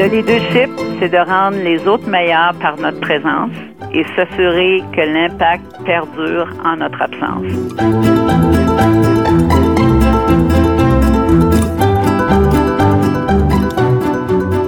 Le leadership, c'est de rendre les autres meilleurs par notre présence et s'assurer que l'impact perdure en notre absence.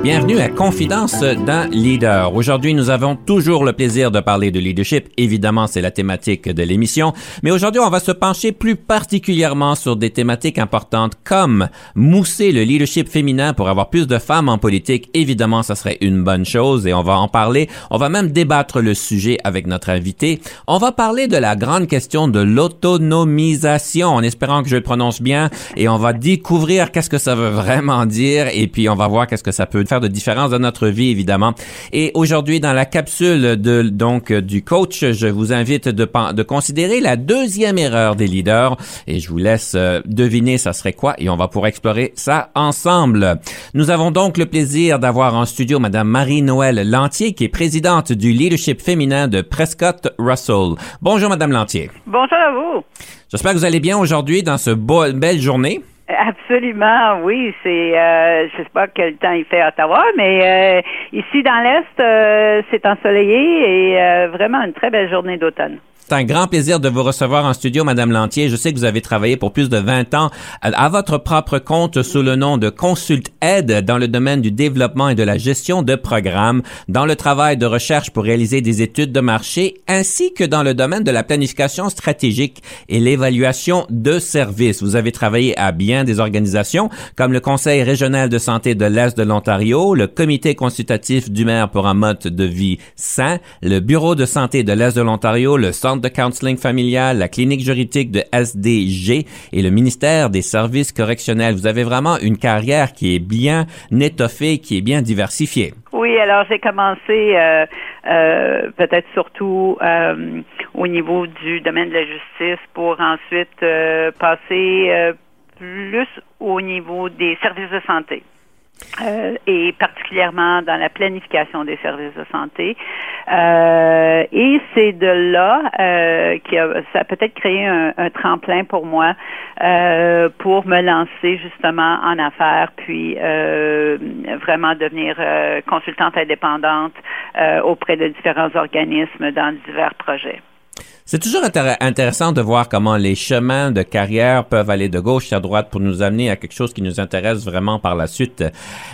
Bienvenue à Confidence d'un leader. Aujourd'hui, nous avons toujours le plaisir de parler de leadership. Évidemment, c'est la thématique de l'émission. Mais aujourd'hui, on va se pencher plus particulièrement sur des thématiques importantes comme mousser le leadership féminin pour avoir plus de femmes en politique. Évidemment, ça serait une bonne chose et on va en parler. On va même débattre le sujet avec notre invité. On va parler de la grande question de l'autonomisation en espérant que je le prononce bien et on va découvrir qu'est-ce que ça veut vraiment dire et puis on va voir qu'est-ce que ça peut faire de différence dans notre vie, évidemment. Et aujourd'hui, dans la capsule de, donc, du coach, je vous invite de, de considérer la deuxième erreur des leaders et je vous laisse euh, deviner ça serait quoi et on va pouvoir explorer ça ensemble. Nous avons donc le plaisir d'avoir en studio Madame Marie-Noël Lantier, qui est présidente du leadership féminin de Prescott Russell. Bonjour Madame Lantier. Bonjour à vous. J'espère que vous allez bien aujourd'hui dans ce beau, belle journée. Absolument, oui. C'est, euh, je sais pas quel temps il fait à Ottawa, mais euh, ici dans l'est, euh, c'est ensoleillé et euh, vraiment une très belle journée d'automne. C'est un grand plaisir de vous recevoir en studio, Madame Lantier. Je sais que vous avez travaillé pour plus de 20 ans à, votre propre compte sous le nom de Consult Aide dans le domaine du développement et de la gestion de programmes, dans le travail de recherche pour réaliser des études de marché, ainsi que dans le domaine de la planification stratégique et l'évaluation de services. Vous avez travaillé à bien des organisations comme le Conseil régional de santé de l'Est de l'Ontario, le Comité consultatif du maire pour un mode de vie sain, le Bureau de santé de l'Est de l'Ontario, le de counseling familial, la clinique juridique de SDG et le ministère des services correctionnels. Vous avez vraiment une carrière qui est bien étoffée, qui est bien diversifiée. Oui, alors j'ai commencé euh, euh, peut-être surtout euh, au niveau du domaine de la justice pour ensuite passer plus au niveau des services de santé. Euh, et particulièrement dans la planification des services de santé. Euh, et c'est de là euh, que ça a peut-être créé un, un, tremplin pour moi euh, pour me lancer justement en affaires, puis euh, vraiment devenir consultante indépendante auprès de différents organismes dans divers projets. C'est toujours intéressant de voir comment les chemins de carrière peuvent aller de gauche à droite pour nous amener à quelque chose qui nous intéresse vraiment par la suite.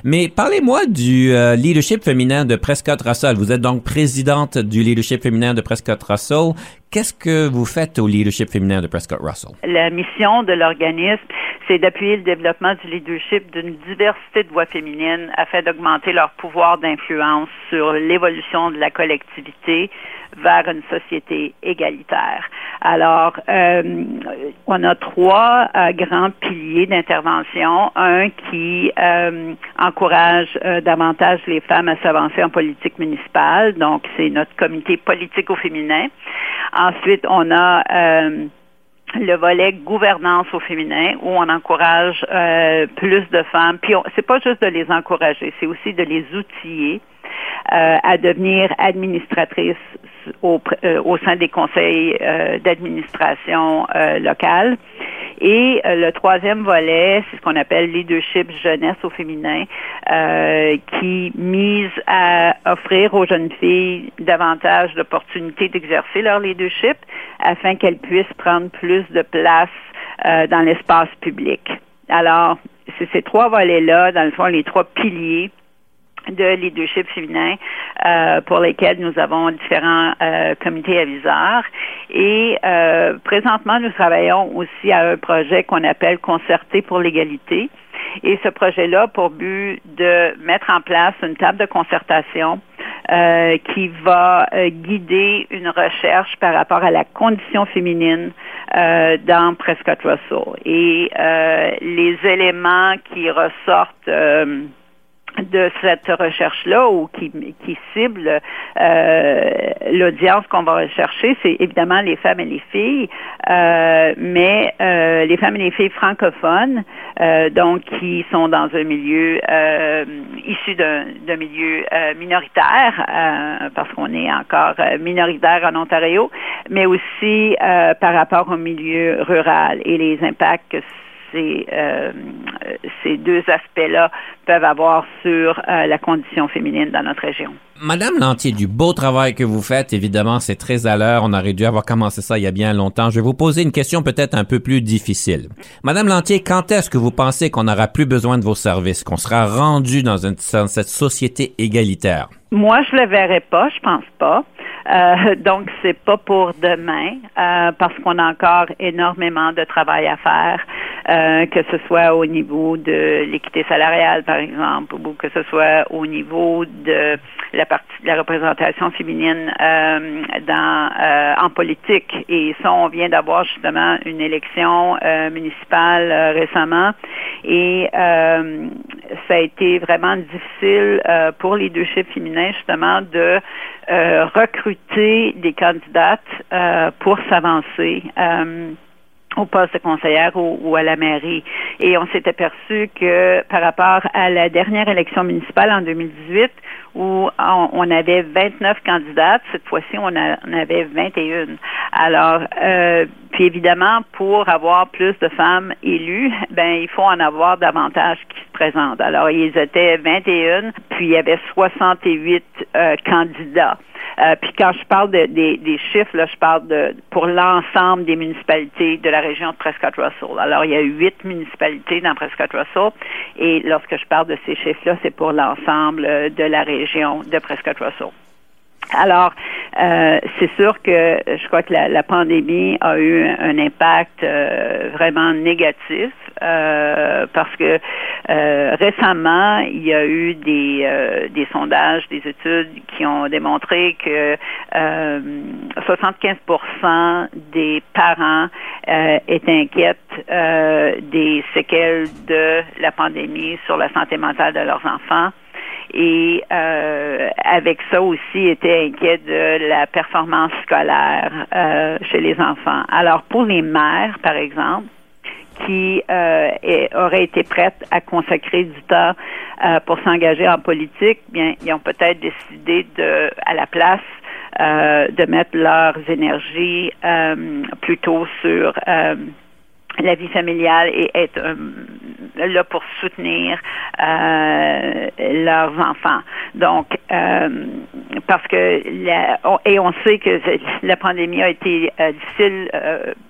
Mais parlez-moi du euh, leadership féminin de Prescott Russell. Vous êtes donc présidente du leadership féminin de Prescott Russell. Qu'est-ce que vous faites au leadership féminin de Prescott Russell? La mission de l'organisme, c'est d'appuyer le développement du leadership d'une diversité de voix féminines afin d'augmenter leur pouvoir d'influence sur l'évolution de la collectivité vers une société égalitaire. Alors, euh, on a trois euh, grands piliers d'intervention. Un qui euh, encourage davantage les femmes à s'avancer en politique municipale, donc c'est notre comité politique au féminin. Ensuite, on a le volet gouvernance au féminin où on encourage plus de femmes. Puis c'est pas juste de les encourager, c'est aussi de les outiller à devenir administratrices au, euh, au sein des conseils euh, d'administration euh, locale. Et le troisième volet, c'est ce qu'on appelle leadership jeunesse au féminin, qui mise à offrir aux jeunes filles davantage d'opportunités d'exercer leur leadership afin qu'elles puissent prendre plus de place dans l'espace public. Alors, c'est ces trois volets-là, dans le fond, les trois piliers de leadership féminin euh, pour lesquels nous avons différents euh, comités aviseurs. Et euh, présentement, nous travaillons aussi à un projet qu'on appelle Concerté pour l'égalité. Et ce projet-là pour but de mettre en place une table de concertation euh, qui va euh, guider une recherche par rapport à la condition féminine euh, dans Prescott Russell. Et les éléments qui ressortent de cette recherche-là ou qui, qui cible euh, l'audience qu'on va rechercher, c'est évidemment les femmes et les filles, euh, mais euh, les femmes et les filles francophones, donc qui sont dans un milieu issu d'un milieu minoritaire, parce qu'on est encore minoritaire en Ontario, mais aussi par rapport au milieu rural et les impacts que ces, euh, ces deux aspects-là peuvent avoir sur euh, la condition féminine dans notre région. Madame Lantier, du beau travail que vous faites, évidemment, c'est très à l'heure. On aurait dû avoir commencé ça il y a bien longtemps. Je vais vous poser une question peut-être un peu plus difficile. Madame Lantier, quand est-ce que vous pensez qu'on n'aura plus besoin de vos services, qu'on sera rendu dans, une, dans cette société égalitaire? Moi, je le verrai pas, je pense pas. Euh, donc, c'est pas pour demain, euh, parce qu'on a encore énormément de travail à faire, euh, que ce soit au niveau de l'équité salariale, par exemple, ou que ce soit au niveau de la partie de la représentation féminine euh, dans euh, en politique. Et ça, on vient d'avoir justement une élection municipale récemment, et ça a été vraiment difficile pour les deux chiffres féminins justement de euh, des candidates euh, pour s'avancer. Euh, au poste de conseillère ou, à la mairie. Et on s'est aperçu que par rapport à la dernière élection municipale en 2018, où on, avait 29 candidates, cette fois-ci, on, on, avait 21. Alors, euh, puis évidemment, pour avoir plus de femmes élues, ben il faut en avoir davantage qui Alors, ils étaient 21, puis il y avait 68 euh, candidats. Euh, puis quand je parle de, des, chiffres, là, je parle de pour l'ensemble des municipalités de la région de Prescott-Russell. Alors, il y a huit municipalités dans Prescott-Russell. Et lorsque je parle de ces chiffres-là, c'est pour l'ensemble euh, de la région de Prescott-Russell. Alors, euh, c'est sûr que je crois que la, pandémie a eu un, impact euh, vraiment négatif euh, parce que récemment, il y a eu des, des sondages, des études qui ont démontré que 75% des parents étaient inquiets des séquelles de la pandémie sur la santé mentale de leurs enfants et euh, avec ça aussi était inquiet de la performance scolaire euh, chez les enfants. Alors pour les mères, par exemple, qui euh, auraient été prêtes à consacrer du temps euh, pour s'engager en politique, bien ils ont peut-être décidé de, à la place euh, de mettre leurs énergies plutôt sur la vie familiale et être là pour soutenir euh, leurs enfants. Donc, euh, parce que la, et on sait que la pandémie a été euh, difficile,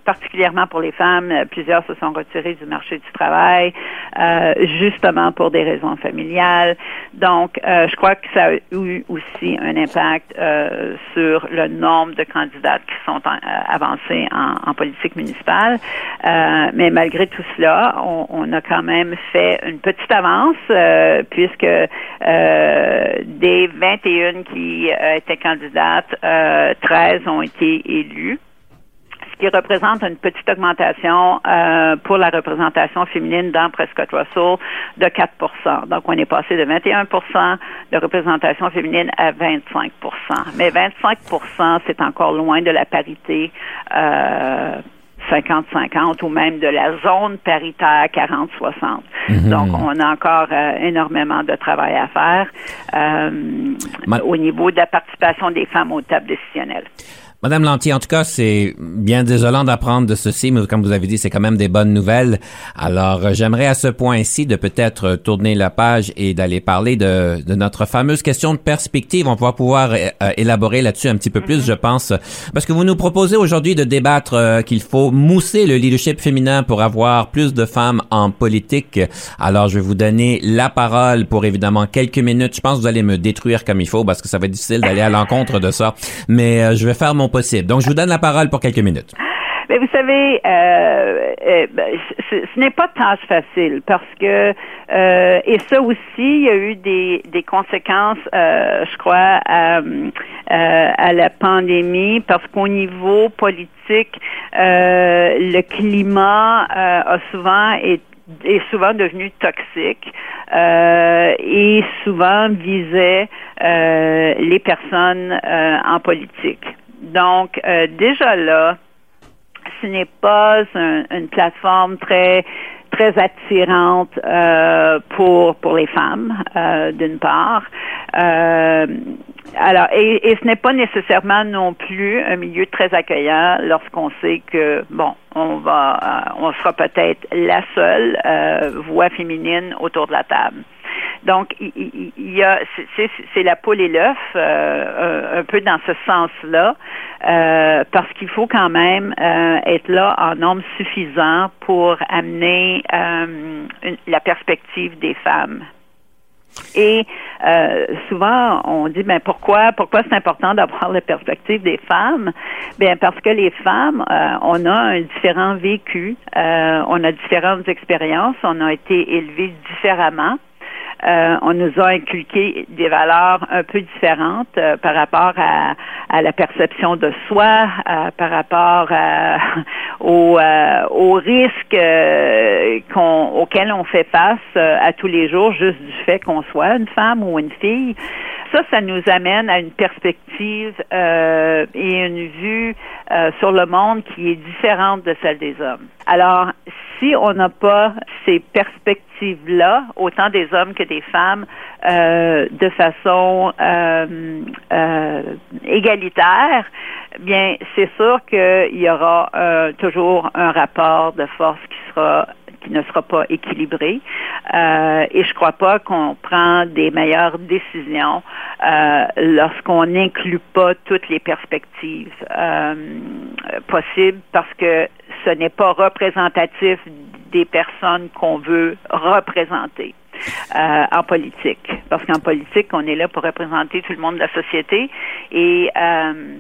particulièrement pour les femmes. Plusieurs se sont retirés du marché du travail, justement pour des raisons familiales. Donc, je crois que ça a eu aussi un impact sur le nombre de candidates qui sont avancés en, en, politique municipale. Mais malgré tout cela, on, on a quand même fait une petite avance euh, puisque euh, des 21 qui euh, étaient candidates, 13 ont été élus ce qui représente une petite augmentation pour la représentation féminine dans Prescott Russell de 4% Donc, on est passé de 21% de représentation féminine à 25% Mais 25% c'est encore loin de la parité 50-50 ou même de la zone paritaire 40-60. Mhm. Donc, on a encore euh, énormément de travail à faire euh, au niveau de la participation des femmes aux tables décisionnelles. Madame Lantier, en tout cas, c'est bien désolant d'apprendre de ceci, mais comme vous avez dit, c'est quand même des bonnes nouvelles. Alors, euh, j'aimerais à ce point-ci de peut-être tourner la page et d'aller parler de, de, notre fameuse question de perspective. On va pouvoir euh, euh, élaborer là-dessus un petit peu plus, je pense, parce que vous nous proposez aujourd'hui de débattre qu'il faut mousser le leadership féminin pour avoir plus de femmes en politique. Alors, je vais vous donner la parole pour évidemment quelques minutes. Je pense que vous allez me détruire comme il faut parce que ça va être difficile d'aller à l'encontre de ça, mais je vais faire mon Donc, je vous donne la parole pour quelques minutes. Vous savez, euh, euh ben, ce, n'est pas tâche facile parce que euh, et ça aussi, il y a eu des, conséquences, je crois, à, la pandémie parce qu'au niveau politique, le climat a souvent est souvent devenu toxique et souvent visait les personnes en politique. Donc, déjà là, ce n'est pas une plateforme très très attirante pour pour les femmes d'une part. alors et, et ce n'est pas nécessairement non plus un milieu très accueillant lorsqu'on sait que bon on va, euh, on sera peut-être la seule euh, voix féminine autour de la table. Donc, il, y a, c'est la poule et l'œuf, euh, un, peu dans ce sens-là, parce qu'il faut quand même être là en nombre suffisant pour amener la perspective des femmes et euh, souvent, on dit, ben pourquoi, pourquoi c'est important d'avoir la perspective des femmes? Bien parce que les femmes, euh, on a un différent vécu, euh, on a différentes expériences, on a été élevés différemment. Euh, on nous a inculqué des valeurs un peu différentes euh, par rapport à, la perception de soi, euh, par rapport aux, aux, risques auxquels on fait face à tous les jours juste du fait qu'on soit une femme ou une fille. Ça, ça nous amène à une perspective et une vue sur le monde qui est différente de celle des hommes. Alors, si on n'a pas ces perspectives-là, autant des hommes que des femmes, euh, de façon euh, euh, égalitaire, bien, c'est sûr qu'il y aura toujours un rapport de force qui sera qui ne sera pas équilibré. et je crois pas qu'on prend des meilleures décisions lorsqu'on n'inclut pas toutes les perspectives possibles parce que ce n'est pas représentatif des personnes qu'on veut représenter. Euh, en politique. Parce qu'en politique, on est là pour représenter tout le monde de la société et euh,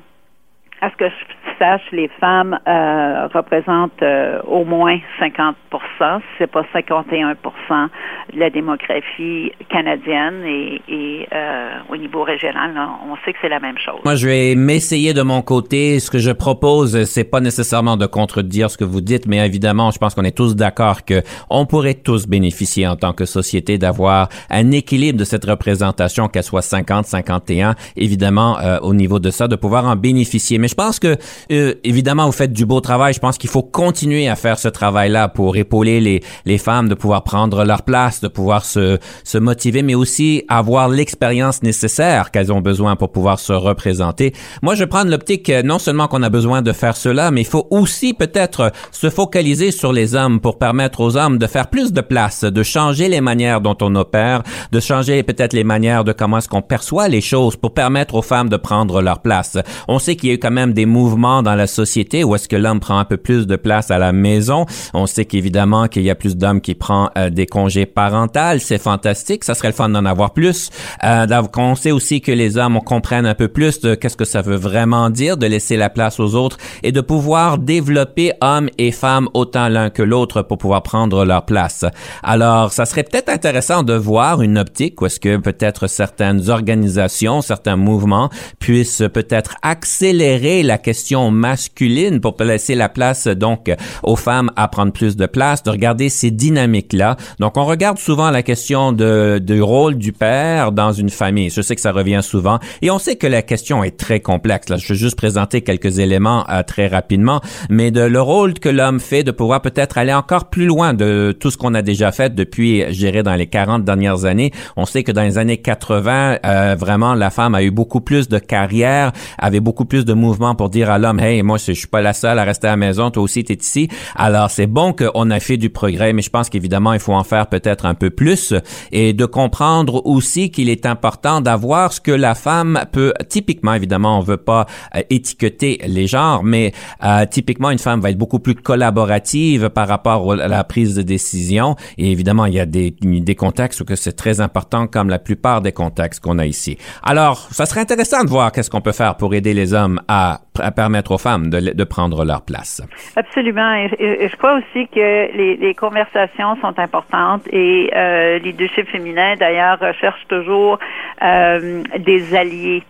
à ce que je sache, les femmes euh, représentent euh, au moins 50 si c'est pas 51 de la démographie canadienne et, et euh, au niveau régional, on sait que c'est la même chose. Moi, je vais m'essayer de mon côté. Ce que je propose, c'est pas nécessairement de contredire ce que vous dites, mais évidemment, je pense qu'on est tous d'accord que on pourrait tous bénéficier en tant que société d'avoir un équilibre de cette représentation, qu'elle soit 50-51, évidemment, au niveau de ça, de pouvoir en bénéficier. Je pense que, euh, évidemment, vous faites du beau travail. Je pense qu'il faut continuer à faire ce travail-là pour épauler les, les femmes, de pouvoir prendre leur place, de pouvoir se, se motiver, mais aussi avoir l'expérience nécessaire qu'elles ont besoin pour pouvoir se représenter. Moi, je prends l'optique non seulement qu'on a besoin de faire cela, mais il faut aussi peut-être se focaliser sur les hommes pour permettre aux hommes de faire plus de place, de changer les manières dont on opère, de changer peut-être les manières de comment est-ce qu'on perçoit les choses pour permettre aux femmes de prendre leur place. On sait qu'il y a eu quand même des mouvements dans la société où est-ce que l'homme prend un peu plus de place à la maison? On sait qu'évidemment qu'il y a plus d'hommes qui prennent euh, des congés parentaux. C'est fantastique. Ça serait le fun d'en avoir plus. Euh, on sait aussi que les hommes comprennent un peu plus de qu'est-ce que ça veut vraiment dire de laisser la place aux autres et de pouvoir développer hommes et femmes autant l'un que l'autre pour pouvoir prendre leur place. Alors, ça serait peut-être intéressant de voir une optique où est-ce que peut-être certaines organisations, certains mouvements puissent peut-être accélérer la question masculine pour laisser la place donc aux femmes à prendre plus de place, de regarder ces dynamiques-là. Donc on regarde souvent la question de, du rôle du père dans une famille. Je sais que ça revient souvent et on sait que la question est très complexe. Là, je vais juste présenter quelques éléments euh, très rapidement, mais de le rôle que l'homme fait de pouvoir peut-être aller encore plus loin de tout ce qu'on a déjà fait depuis, je dans les 40 dernières années. On sait que dans les années 80, euh, vraiment, la femme a eu beaucoup plus de carrière, avait beaucoup plus de mouvements pour dire à l'homme, hey, moi, je suis pas la seule à rester à la maison, toi aussi, tu es ici. Alors, c'est bon qu'on a fait du progrès, mais je pense qu'évidemment, il faut en faire peut-être un peu plus et de comprendre aussi qu'il est important d'avoir ce que la femme peut, typiquement, évidemment, on veut pas euh, étiqueter les genres, mais euh, typiquement, une femme va être beaucoup plus collaborative par rapport à la prise de décision. Et évidemment, il y a des, des contextes où c'est très important, comme la plupart des contextes qu'on a ici. Alors, ça serait intéressant de voir qu'est-ce qu'on peut faire pour aider les hommes à à permettre aux femmes de, prendre leur place. Absolument. Et, je crois aussi que les, conversations sont importantes et euh, les deux chiffres féminins, d'ailleurs, recherchent toujours euh, des alliés.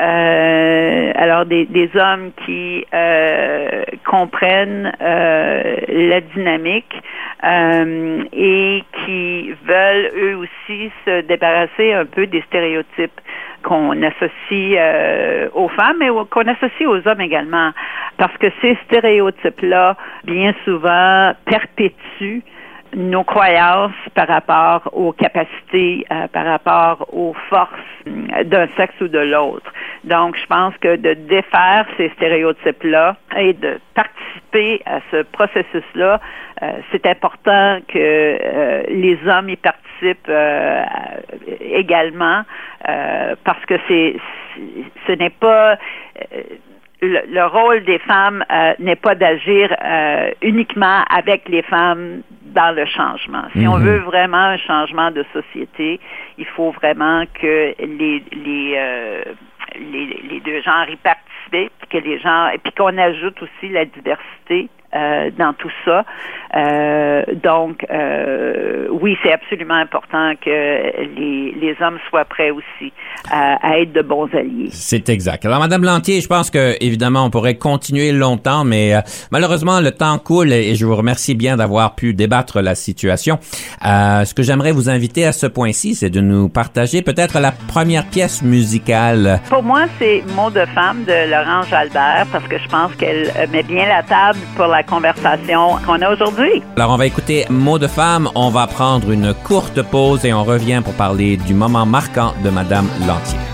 Euh, alors des, hommes qui euh, comprennent euh, la dynamique et qui veulent eux aussi se débarrasser un peu des stéréotypes qu'on associe aux femmes et qu'on associe aux hommes également. Parce que ces stéréotypes-là, bien souvent, perpétuent nos croyances par rapport aux capacités, euh, par rapport aux forces euh, d'un sexe ou de l'autre. Donc, je pense que de défaire ces stéréotypes-là et de participer à ce processus-là, euh, c'est important que les hommes y participent également parce que c'est ce n'est pas le, rôle des femmes n'est pas d'agir uniquement avec les femmes dans le changement. Si on mhm. veut vraiment un changement de société, il faut vraiment que les les euh, les, les, deux genres y participent, que les gens et puis qu'on ajoute aussi la diversité euh, dans tout ça. Euh, donc, euh, oui, c'est absolument important que les, les, hommes soient prêts aussi à, à être de bons alliés. C'est exact. Alors, Madame Lantier, je pense que évidemment, on pourrait continuer longtemps, mais euh, malheureusement, le temps coule et je vous remercie bien d'avoir pu débattre la situation. Euh, ce que j'aimerais vous inviter à ce point-ci, c'est de nous partager peut-être la première pièce musicale. Pour moi, c'est Mot de femme de Laurence Jalbert parce que je pense qu'elle met bien la table pour la conversation qu'on a aujourd'hui. Alors, on va écouter Mots de femme. On va prendre une courte pause et on revient pour parler du moment marquant de Madame Lantier.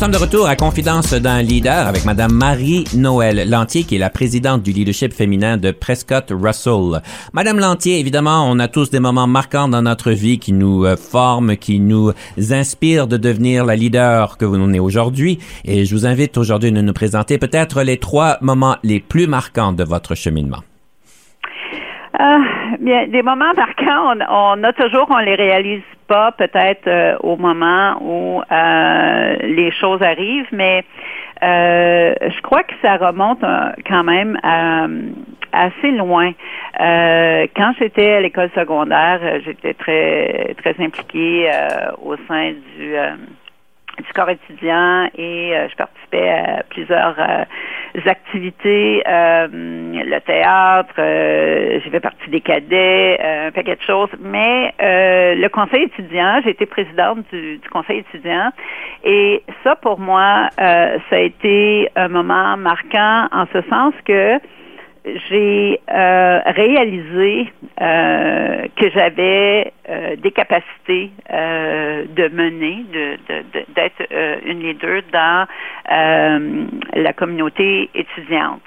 sommes de retour à Confidence d'un leader avec Madame Marie-Noël Lantier, qui est la présidente du leadership féminin de Prescott Russell. Madame Lantier, évidemment, on a tous des moments marquants dans notre vie qui nous euh, forment, qui nous inspirent de devenir la leader que vous en êtes aujourd'hui. Et je vous invite aujourd'hui de nous présenter peut-être les trois moments les plus marquants de votre cheminement. Euh, bien, des moments marquants, on, a toujours, on les réalise peut-être euh, au moment où euh, les choses arrivent, mais je crois que ça remonte quand même assez loin. quand j'étais à l'école secondaire, j'étais très très impliquée au sein du du corps étudiant et je participais à plusieurs activités, euh, le théâtre, euh, j'ai fait partie des cadets, euh, un paquet de choses. Mais le conseil étudiant, j'ai été présidente du, du, conseil étudiant et ça pour moi, ça a été un moment marquant en ce sens que j'ai euh, réalisé euh, que j'avais euh, des capacités de mener, de, d'être une leader dans la communauté étudiante.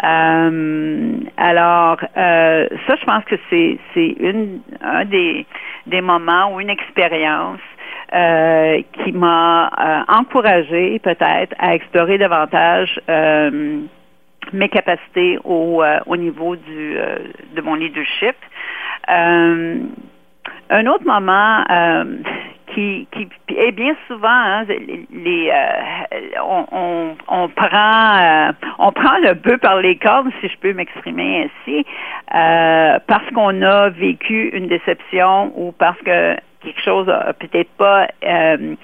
alors, ça, je pense que c'est, une, un des, des moments ou une expérience qui m'a encouragé peut-être à explorer davantage mes capacités au, euh, au niveau du, euh, de mon leadership. Euh, un autre moment qui, qui est bien souvent hein, on, prend on prend le bœuf par les cornes si je peux m'exprimer ainsi parce qu'on a vécu une déception ou parce que quelque chose n'a peut-être pas euh,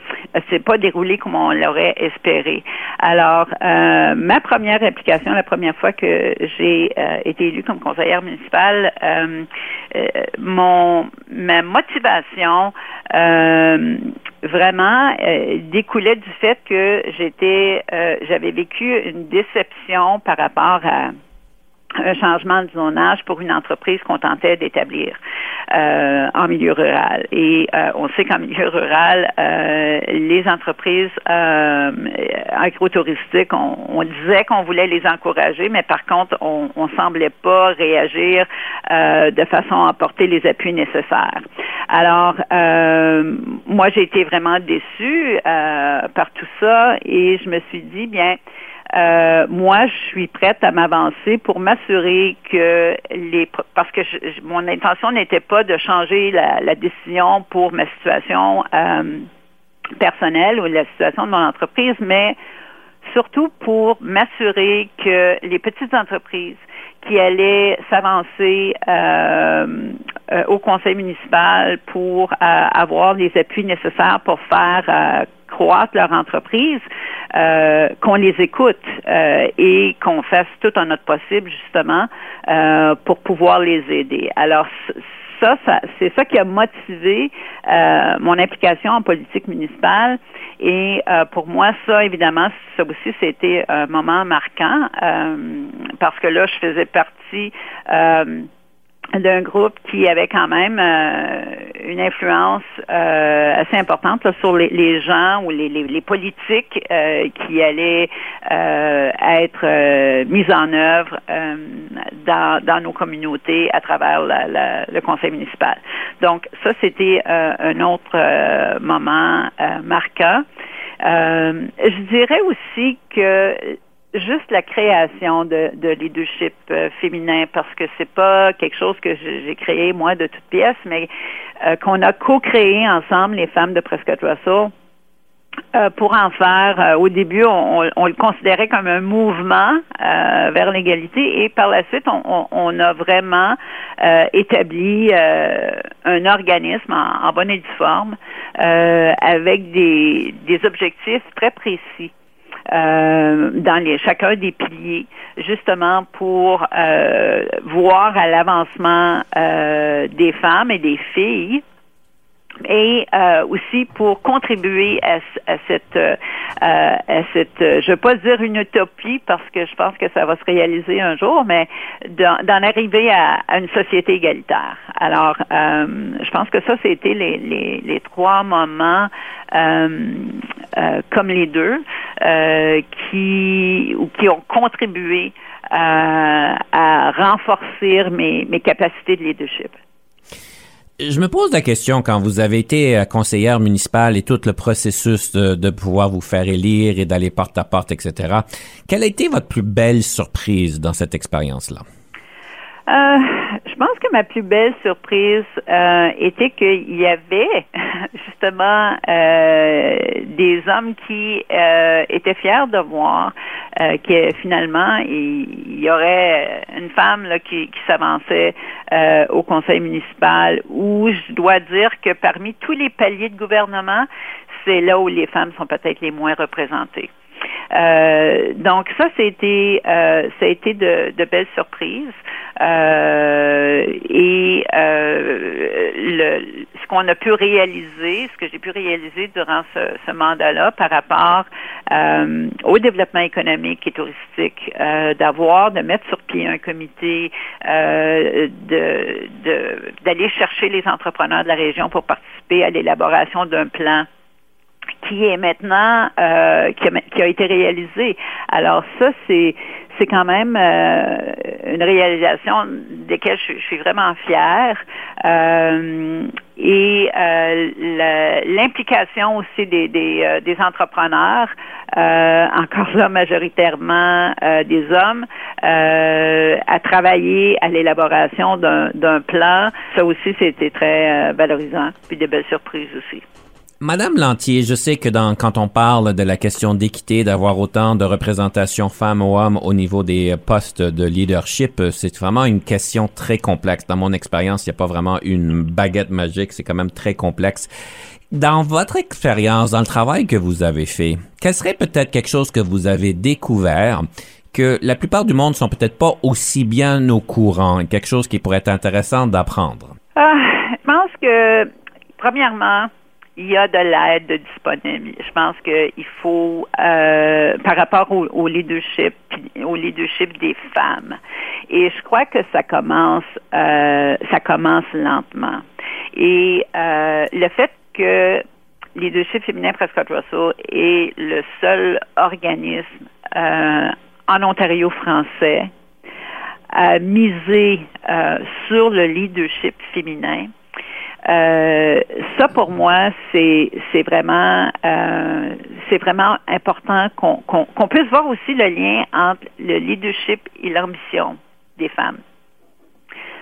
s'est pas déroulé comme on l'aurait espéré. Alors, euh, ma première implication, la première fois que j'ai euh, été élue comme conseillère municipale, euh, mon ma motivation vraiment découlait du fait que j'étais j'avais vécu une déception par rapport à un changement de zonage pour une entreprise qu'on tentait d'établir euh, en milieu rural. Et euh, on sait qu'en milieu rural, euh, les entreprises euh, agrotouristiques, on, on disait qu'on voulait les encourager, mais par contre, on, on semblait pas réagir euh, de façon à apporter les appuis nécessaires. Alors, euh, moi, j'ai été vraiment déçue par tout ça et je me suis dit, bien, euh, moi, je suis prête à m'avancer pour m'assurer que les parce que mon intention n'était pas de changer la, décision pour ma situation euh, personnelle ou la situation de mon entreprise, mais surtout pour m'assurer que les petites entreprises qui allaient s'avancer euh, au conseil municipal pour avoir les appuis nécessaires pour faire croître leur entreprise, euh, qu'on les écoute euh, et qu'on fasse tout en notre possible justement euh, pour pouvoir les aider. Alors ça, ça c'est ça qui a motivé mon implication en politique municipale. Et pour moi, ça, évidemment, ça aussi, c'était un moment marquant parce que là, je faisais partie d'un groupe qui avait quand même euh, une influence euh, assez importante sur les, gens ou les, les, politiques euh, qui allaient être mises en œuvre dans, dans nos communautés à travers le conseil municipal. Donc ça, c'était un autre moment marquant. je dirais aussi que juste la création de, de leadership euh, féminin parce que c'est pas quelque chose que j'ai créé moi de toute pièce, mais euh, qu'on a co-créé ensemble les femmes de Prescott Russell. Euh, pour en faire, au début, on, le considérait comme un mouvement vers l'égalité et par la suite, on, a vraiment établi un organisme en, bonne et due forme avec des, des objectifs très précis. Euh, dans les, chacun des piliers, justement pour euh, voir à l'avancement euh, des femmes et des filles et euh, aussi pour contribuer à, cette, euh, à cette, je ne veux pas dire une utopie parce que je pense que ça va se réaliser un jour, mais d'en arriver à, une société égalitaire. Alors, euh, je pense que ça, c'était les, les, les, trois moments comme les deux qui, ou qui ont contribué à renforcer mes, mes capacités de leadership. Je me pose la question, quand vous avez été euh, conseillère municipale et tout le processus de, pouvoir vous faire élire et d'aller porte à porte, etc., quelle a été votre plus belle surprise dans cette expérience-là? Euh, je pense que ma plus belle surprise euh, était qu'il y avait justement euh, des hommes qui étaient fiers de voir que finalement il y aurait une femme qui s'avançait au conseil municipal où je dois dire que parmi tous les paliers de gouvernement, c'est là où les femmes sont peut-être les moins représentées. Euh, donc ça, c'était euh, ça a été de, de belles surprises. Euh, et euh, le, ce qu'on a pu réaliser, ce que j'ai pu réaliser durant ce, ce mandat-là par rapport euh, au développement économique et touristique, d'avoir, de mettre sur pied un comité, de d'aller chercher les entrepreneurs de la région pour participer à l'élaboration d'un plan qui est maintenant euh, qui, a, qui, a, été réalisé. Alors ça, c'est c'est quand même euh, une réalisation desquelles je, je, suis vraiment fière. Euh, et euh, l'implication aussi des, des, euh, des entrepreneurs, euh, encore là majoritairement des hommes, à travailler à l'élaboration d'un plan, ça aussi c'était très valorisant, puis des belles surprises aussi. Madame Lantier, je sais que dans, quand on parle de la question d'équité, d'avoir autant de représentation femmes ou hommes au niveau des postes de leadership, c'est vraiment une question très complexe. Dans mon expérience, il n'y a pas vraiment une baguette magique, c'est quand même très complexe. Dans votre expérience, dans le travail que vous avez fait, quel serait peut-être quelque chose que vous avez découvert que la plupart du monde sont peut-être pas aussi bien au courant, quelque chose qui pourrait être intéressant d'apprendre? Ah, je pense que, premièrement, il y a de l'aide disponible. Je pense qu'il faut, euh, par rapport au, leadership, au leadership des femmes, et je crois que ça commence, euh, ça commence lentement. Et euh, le fait que Leadership féminin Prescott Russell est le seul organisme en Ontario français à miser sur le leadership féminin euh, ça pour moi c'est c'est vraiment euh, c'est vraiment important qu'on qu'on puisse voir aussi le lien entre le leadership et l'ambition des femmes.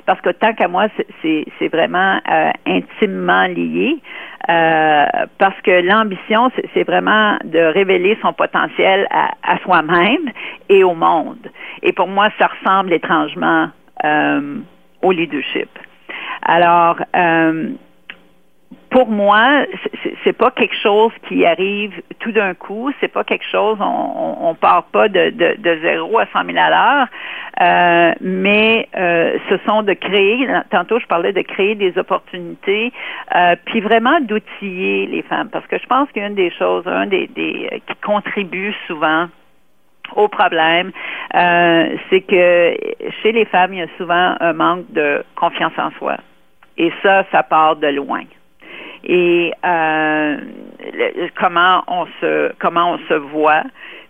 Parce que tant qu'à moi c'est vraiment euh, intimement lié parce que l'ambition c'est vraiment de révéler son potentiel à, à soi-même et au monde. Et pour moi ça ressemble étrangement au leadership alors, euh, pour moi, c'est pas quelque chose qui arrive tout d'un coup. C'est pas quelque chose, on, on part pas de, 0 à 100 000 à l'heure. Euh, mais euh, ce sont de créer, tantôt je parlais de créer des opportunités, puis vraiment d'outiller les femmes. Parce que je pense qu'une des choses, un des, des qui contribue souvent au problème, c'est que chez les femmes, il y a souvent un manque de confiance en soi. Et ça, ça part de loin. Et euh, comment on se comment on se voit,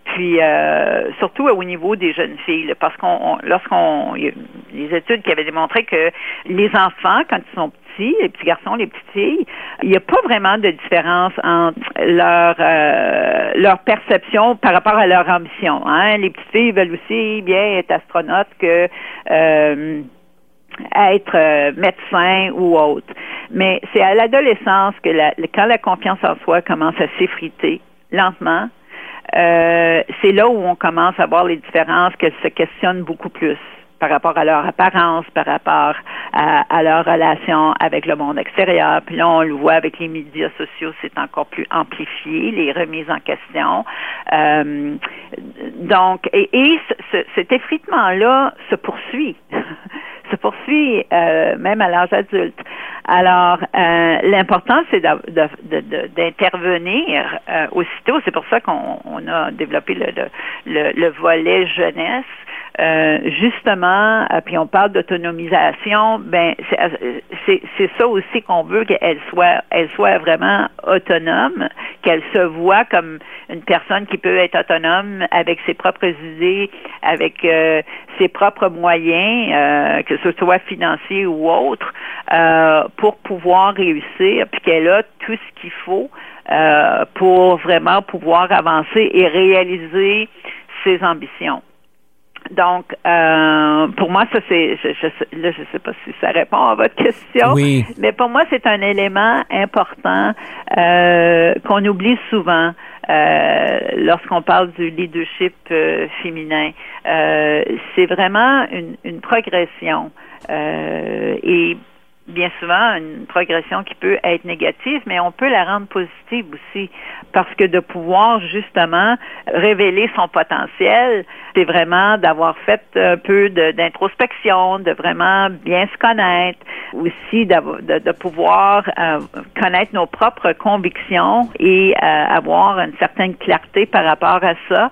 puis euh, surtout au niveau des jeunes filles, parce qu'on lorsqu'on les études qui avaient démontré que les enfants quand ils sont petits, les petits garçons, les petites filles, il n'y a pas vraiment de différence entre leur euh, leur perception par rapport à leur ambition. Hein. Les petites filles veulent aussi bien être astronautes que euh, être euh, médecin ou autre. Mais c'est à l'adolescence que la, quand la confiance en soi commence à s'effriter lentement, euh, c'est là où on commence à voir les différences, qu'elles se questionnent beaucoup plus par rapport à leur apparence, par rapport à, leur relation avec le monde extérieur. Puis là, on le voit avec les médias sociaux, c'est encore plus amplifié, les remises en question. Euh, donc, et, et cet effritement-là se poursuit. se poursuit euh, même à l'âge adulte. Alors, euh, l'important, c'est d'intervenir euh, aussitôt. C'est pour ça qu'on a développé le, le, le volet jeunesse euh, justement, euh, puis on parle d'autonomisation, ben c'est ça aussi qu'on veut qu'elle soit, elle soit vraiment autonome, qu'elle se voit comme une personne qui peut être autonome avec ses propres idées, avec euh, ses propres moyens, que ce soit financiers ou autres, pour pouvoir réussir, puis qu'elle a tout ce qu'il faut pour vraiment pouvoir avancer et réaliser ses ambitions. Donc, euh, pour moi, ça c'est, je, je, là, je sais pas si ça répond à votre question, oui. mais pour moi, c'est un élément important euh, qu'on oublie souvent euh, lorsqu'on parle du leadership euh, féminin. Euh, c'est vraiment une, une progression et bien souvent une progression qui peut être négative, mais on peut la rendre positive aussi, parce que de pouvoir justement révéler son potentiel, c'est vraiment d'avoir fait un peu d'introspection, de, vraiment bien se connaître, aussi de, de pouvoir euh, connaître nos propres convictions et euh, avoir une certaine clarté par rapport à ça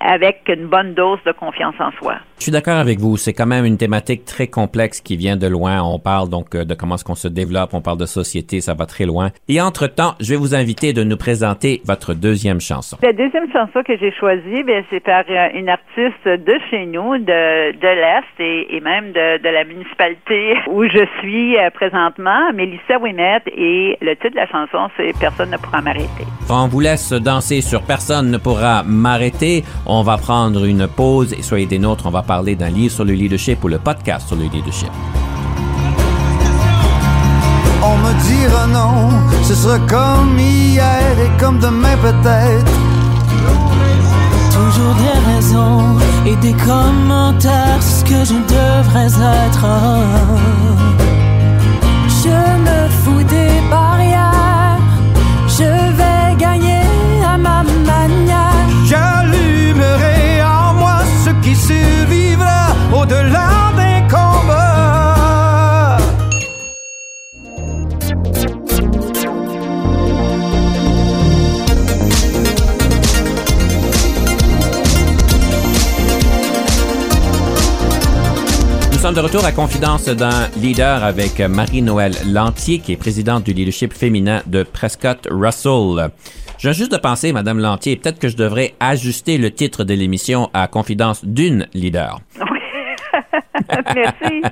avec une bonne dose de confiance en soi. Je suis d'accord avec vous. C'est quand même une thématique très complexe qui vient de loin. On parle donc euh, de comment est-ce qu'on se développe, on parle de société, ça va très loin. Et entre-temps, je vais vous inviter de nous présenter votre deuxième chanson. La deuxième chanson que j'ai choisie, ben, c'est par euh, une artiste de chez nous, de, de l'Est et, et même de, de, la municipalité où je suis euh, présentement, Mélissa Winnet, et le titre de la chanson, c'est Personne ne pourra m'arrêter. On vous laisse danser sur Personne ne pourra m'arrêter. On va prendre une pause et soyez des nôtres. On va parler d'un livre sur le leadership ou le podcast sur le leadership. On me dira non, ce sera comme hier et comme demain peut-être. Toujours des raisons et des commentaires, ce que je devrais être. Je me fous des au-delà des combats. Nous sommes de retour à Confidence d'un leader avec Marie-Noël Lantier, qui est présidente du leadership féminin de Prescott Russell. J'ai juste de penser, Madame Lantier, peut-être que je devrais ajuster le titre de l'émission à Confidence d'une leader. Merci.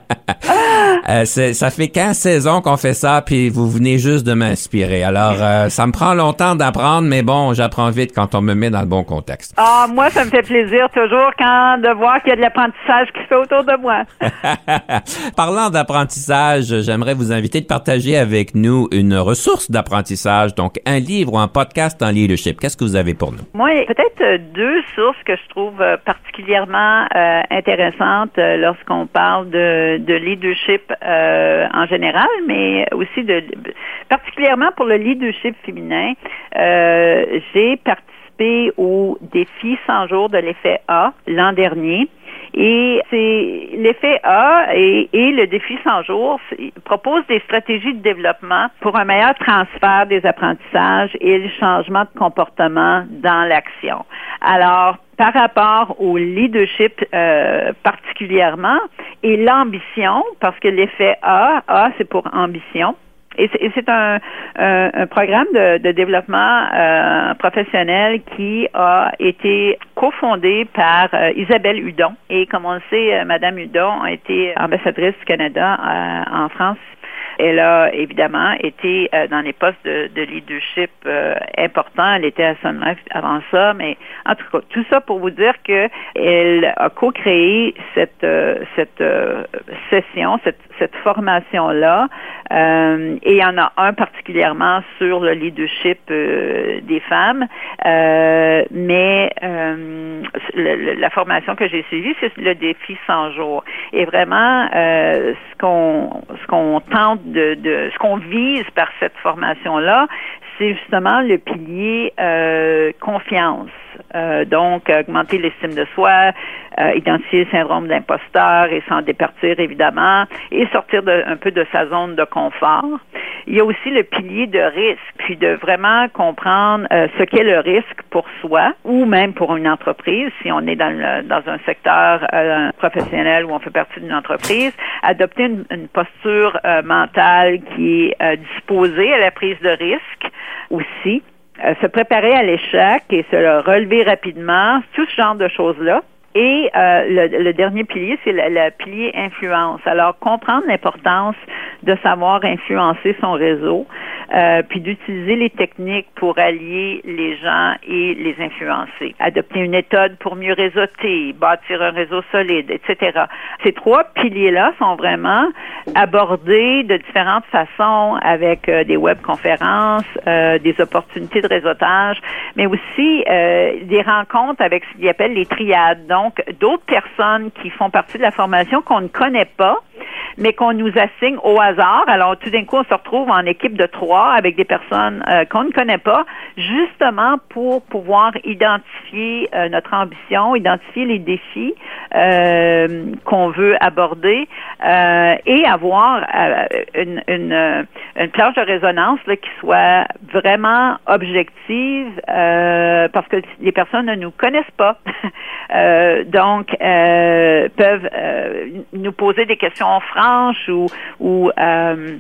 Euh, ça fait 15 saisons qu'on fait ça, puis vous venez juste de m'inspirer. Alors, euh, ça me prend longtemps d'apprendre, mais bon, j'apprends vite quand on me met dans le bon contexte. Ah, moi, ça me fait plaisir toujours quand de voir qu'il y a de l'apprentissage qui se fait autour de moi. Parlant d'apprentissage, j'aimerais vous inviter de partager avec nous une ressource d'apprentissage, donc un livre ou un podcast en leadership. Qu'est-ce que vous avez pour nous? Moi, peut-être euh, deux sources que je trouve euh, particulièrement euh, intéressantes lorsqu'on parle de, de leadership euh, en général, mais aussi de particulièrement pour le leadership féminin. Euh, J'ai participé au défi 100 jours de l'effet A l'an dernier. Et c'est l'effet A et, le défi 100 jours c'est- propose des stratégies de développement pour un meilleur transfert des apprentissages et le changement de comportement dans l'action. Alors, par rapport au leadership euh, particulièrement et l'ambition, parce que l'effet A, A c'est pour ambition, et c'est- un, programme de, développement euh, professionnel qui a été cofondé par euh, Isabelle Hudon. Et comme on le sait, Madame Hudon a été ambassadrice du Canada en France. Elle a évidemment été euh, dans les postes de, de leadership euh, importants. Elle était à Sun Life avant ça, mais en tout cas, tout ça pour vous dire que elle a co-créé cette euh, cette euh, session, cette, cette formation là, euh, et il y en a un particulièrement sur le leadership des femmes. Mais la formation que j'ai suivie, c'est le défi 100 jours. Et vraiment, ce qu'on ce qu'on tente de, ce qu'on vise par cette formation là, c'est justement le pilier euh, confiance. Euh, donc, augmenter l'estime de soi, euh, identifier le syndrome d'imposteur et s'en départir évidemment, et sortir de- un peu de sa zone de confort. Il y a aussi le pilier de risque, puis de vraiment comprendre euh, ce qu'est le risque pour soi ou même pour une entreprise, si on est dans, le- dans un secteur euh, professionnel où on fait partie d'une entreprise, adopter une, une posture euh, mentale qui est euh, disposée à la prise de risque aussi. Euh, se préparer à l'échec et se le relever rapidement, tout ce genre de choses-là. Et euh, le, dernier pilier, c'est le, pilier influence. Alors, comprendre l'importance de savoir influencer son réseau, euh, puis d'utiliser les techniques pour allier les gens et les influencer. Adopter une méthode pour mieux réseauter, bâtir un réseau solide, etc. Ces trois piliers-là sont vraiment abordés de différentes façons avec euh, des webconférences, des opportunités de réseautage, mais aussi des rencontres avec ce qu'ils appellent les triades. D'autres personnes qui font partie de la formation qu'on ne connaît pas, mais qu'on nous assigne au hasard. Alors, tout d'un coup, on se retrouve en équipe de trois avec des personnes euh, qu'on ne connaît pas, justement pour pouvoir identifier euh, notre ambition, identifier les défis euh, qu'on veut aborder et avoir une, une, planche de résonance qui soit vraiment objective parce que les personnes ne nous connaissent pas. Donc, peuvent nous poser des questions franches ou, ou euh,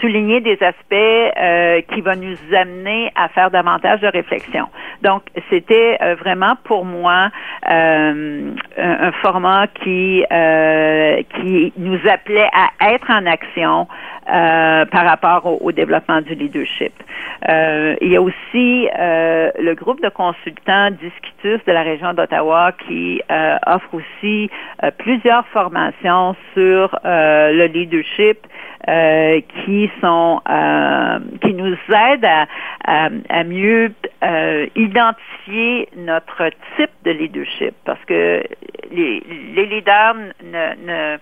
souligner des aspects euh, qui vont nous amener à faire davantage de réflexion. Donc, c'était euh, vraiment pour moi euh, un, format qui euh, qui nous appelait à être en action euh, par rapport au, au, développement du leadership. Il y a aussi le groupe de consultants Discutus de la région d'Ottawa qui offre aussi plusieurs formations sur le leadership qui sont qui nous aident à, à, à mieux euh, identifier notre type de leadership parce que les, les leaders ne, ne,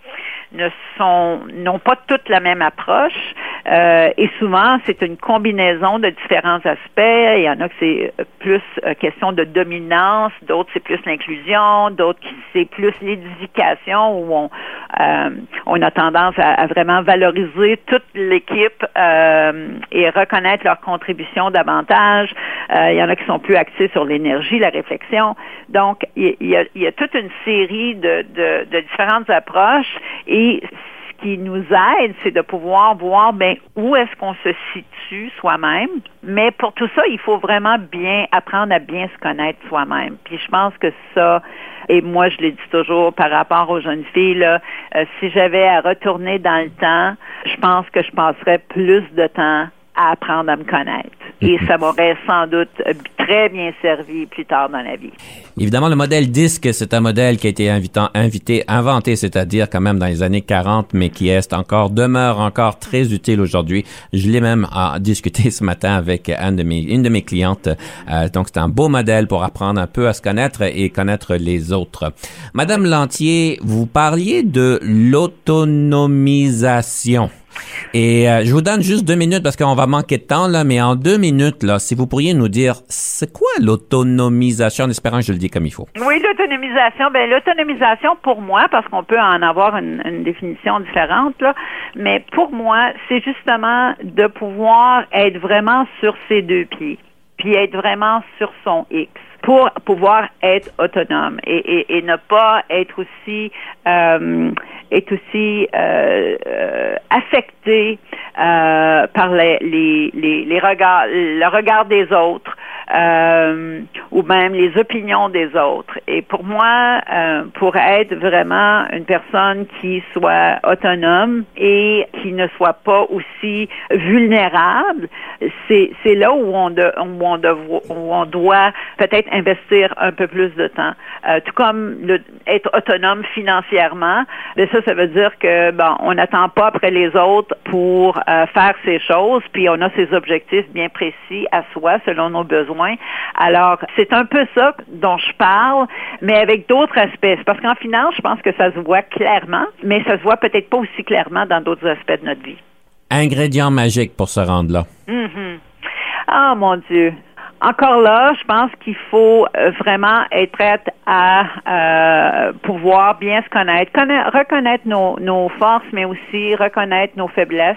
ne sont n'ont pas toutes la même approche euh, et souvent c'est une combinaison de différents aspects. Il y en a que c'est plus euh, question de dominance, d'autres c'est plus l'inclusion, d'autres c'est plus l'édification où on euh, on a tendance à, à vraiment valoriser toute l'équipe euh, et reconnaître leur contribution davantage. Euh, il y en a qui sont plus axés sur l'énergie, la réflexion. Donc, il y, a, il y a toute une série de, de, de différentes approches et ce qui nous aide, c'est de pouvoir voir ben, où est-ce qu'on se situe soi-même. Mais pour tout ça, il faut vraiment bien apprendre à bien se connaître soi-même. Puis je pense que ça, et moi je l'ai dit toujours par rapport aux jeunes filles, là, euh, si j'avais à retourner dans le temps, je pense que je passerais plus de temps à apprendre à me connaître. Et ça m'aurait sans doute très bien servi plus tard dans la vie. Évidemment, le modèle disque, c'est un modèle qui a été invitant, invité, inventé, c'est-à-dire quand même dans les années 40, mais qui est encore, demeure encore très utile aujourd'hui. Je l'ai même à discuté ce matin avec une de mes, une de mes clientes. Euh, donc, c'est un beau modèle pour apprendre un peu à se connaître et connaître les autres. Madame Lantier, vous parliez de l'autonomisation. Et euh, je vous donne juste deux minutes parce qu'on va manquer de temps, là, mais en deux minutes, là, si vous pourriez nous dire, c'est quoi l'autonomisation, en espérant que je le dis comme il faut? Oui, l'autonomisation, ben l'autonomisation pour moi, parce qu'on peut en avoir une, définition différente, mais pour moi, c'est justement de pouvoir être vraiment sur ses deux pieds, puis être vraiment sur son X pour pouvoir être autonome et, et, et ne pas être aussi euh, être aussi euh, euh, affecté euh, par les, les, les, les, regards le regard des autres euh, ou même les opinions des autres. Et pour moi, euh, pour être vraiment une personne qui soit autonome et qui ne soit pas aussi vulnérable, c'est, là où on, de, où on, où on doit peut-être investir un peu plus de temps. Euh, tout comme être autonome financièrement, mais ça, ça veut dire que bon, on n'attend pas après les autres pour euh, faire ces choses, puis on a ses objectifs bien précis à soi selon nos besoins alors, c'est un peu ça dont je parle, mais avec d'autres aspects. Parce qu'en finance, je pense que ça se voit clairement, mais ça se voit peut-être pas aussi clairement dans d'autres aspects de notre vie. Ingrédient magique pour se rendre là. Mm-hmm. Ah, mon Dieu. Encore là, je pense qu'il faut euh, vraiment être prête à euh, pouvoir bien se connaître, reconnaître nos, nos forces, mais aussi reconnaître nos faiblesses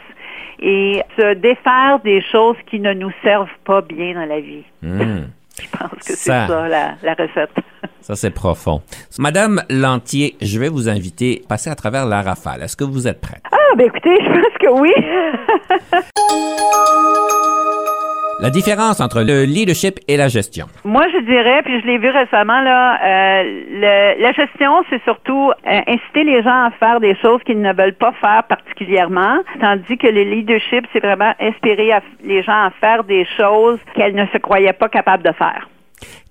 et se défaire des choses qui ne nous servent pas bien dans la vie. Mmh. Je pense que c'est ça, la, la, recette. Ça, c'est profond. Madame Lantier, je vais vous inviter à passer à travers la rafale. Est-ce que vous êtes prête? Ah, ben écoutez, je pense que oui. La différence entre le leadership et la gestion? Moi, je dirais, puis je l'ai vu récemment, là, euh, le, la gestion, c'est surtout euh, inciter les gens à faire des choses qu'ils ne veulent pas faire particulièrement, tandis que le leadership, c'est vraiment inspirer les gens à faire des choses qu'elles ne se croyaient pas capables de faire.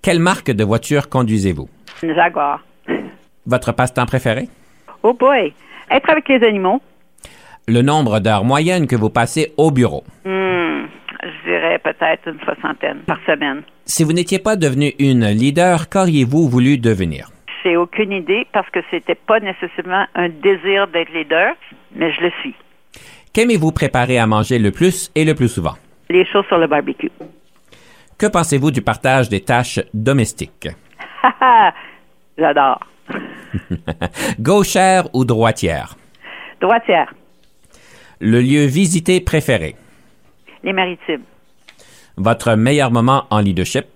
Quelle marque de voiture conduisez-vous? Une Jaguar. Votre passe-temps préféré? Oh boy! Être avec les animaux. Le nombre d'heures moyennes que vous passez au bureau. Hmm, peut-être une soixantaine par semaine. Si vous n'étiez pas devenu une leader, qu'auriez-vous voulu devenir? J'ai aucune idée parce que c'était pas nécessairement un désir d'être leader, mais je le suis. Qu'aimez-vous préparer à manger le plus et le plus souvent? Les choses sur le barbecue. Que pensez-vous du partage des tâches domestiques? J'adore. Gauchère ou droitière? Droitière. Le lieu visité préféré? Les maritimes. Votre meilleur moment en leadership?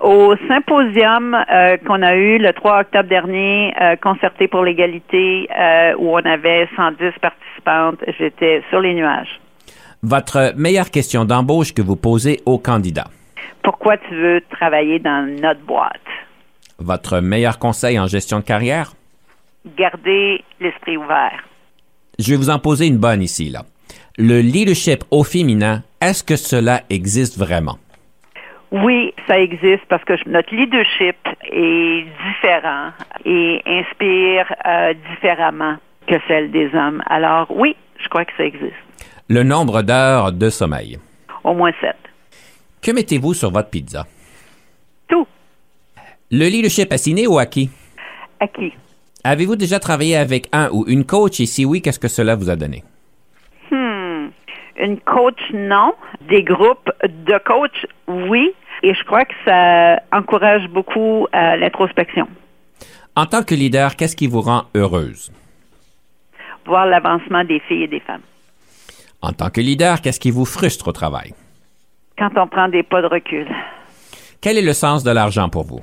Au symposium euh, qu'on a eu le 3 octobre dernier, euh, concerté pour l'égalité, euh, où on avait 110 participantes, j'étais sur les nuages. Votre meilleure question d'embauche que vous posez aux candidats? Pourquoi tu veux travailler dans notre boîte? Votre meilleur conseil en gestion de carrière? Garder l'esprit ouvert. Je vais vous en poser une bonne ici, là. Le leadership au féminin, est-ce que cela existe vraiment? Oui, ça existe parce que notre leadership est différent et inspire euh, différemment que celle des hommes. Alors oui, je crois que ça existe. Le nombre d'heures de sommeil? Au moins sept. Que mettez-vous sur votre pizza? Tout. Le leadership assigné ou acquis? Acquis. Avez-vous déjà travaillé avec un ou une coach? Et si oui, qu'est-ce que cela vous a donné? Une coach, non. Des groupes de coach, oui. Et je crois que ça encourage beaucoup euh, l'introspection. En tant que leader, qu'est-ce qui vous rend heureuse? Voir l'avancement des filles et des femmes. En tant que leader, qu'est-ce qui vous frustre au travail? Quand on prend des pas de recul. Quel est le sens de l'argent pour vous?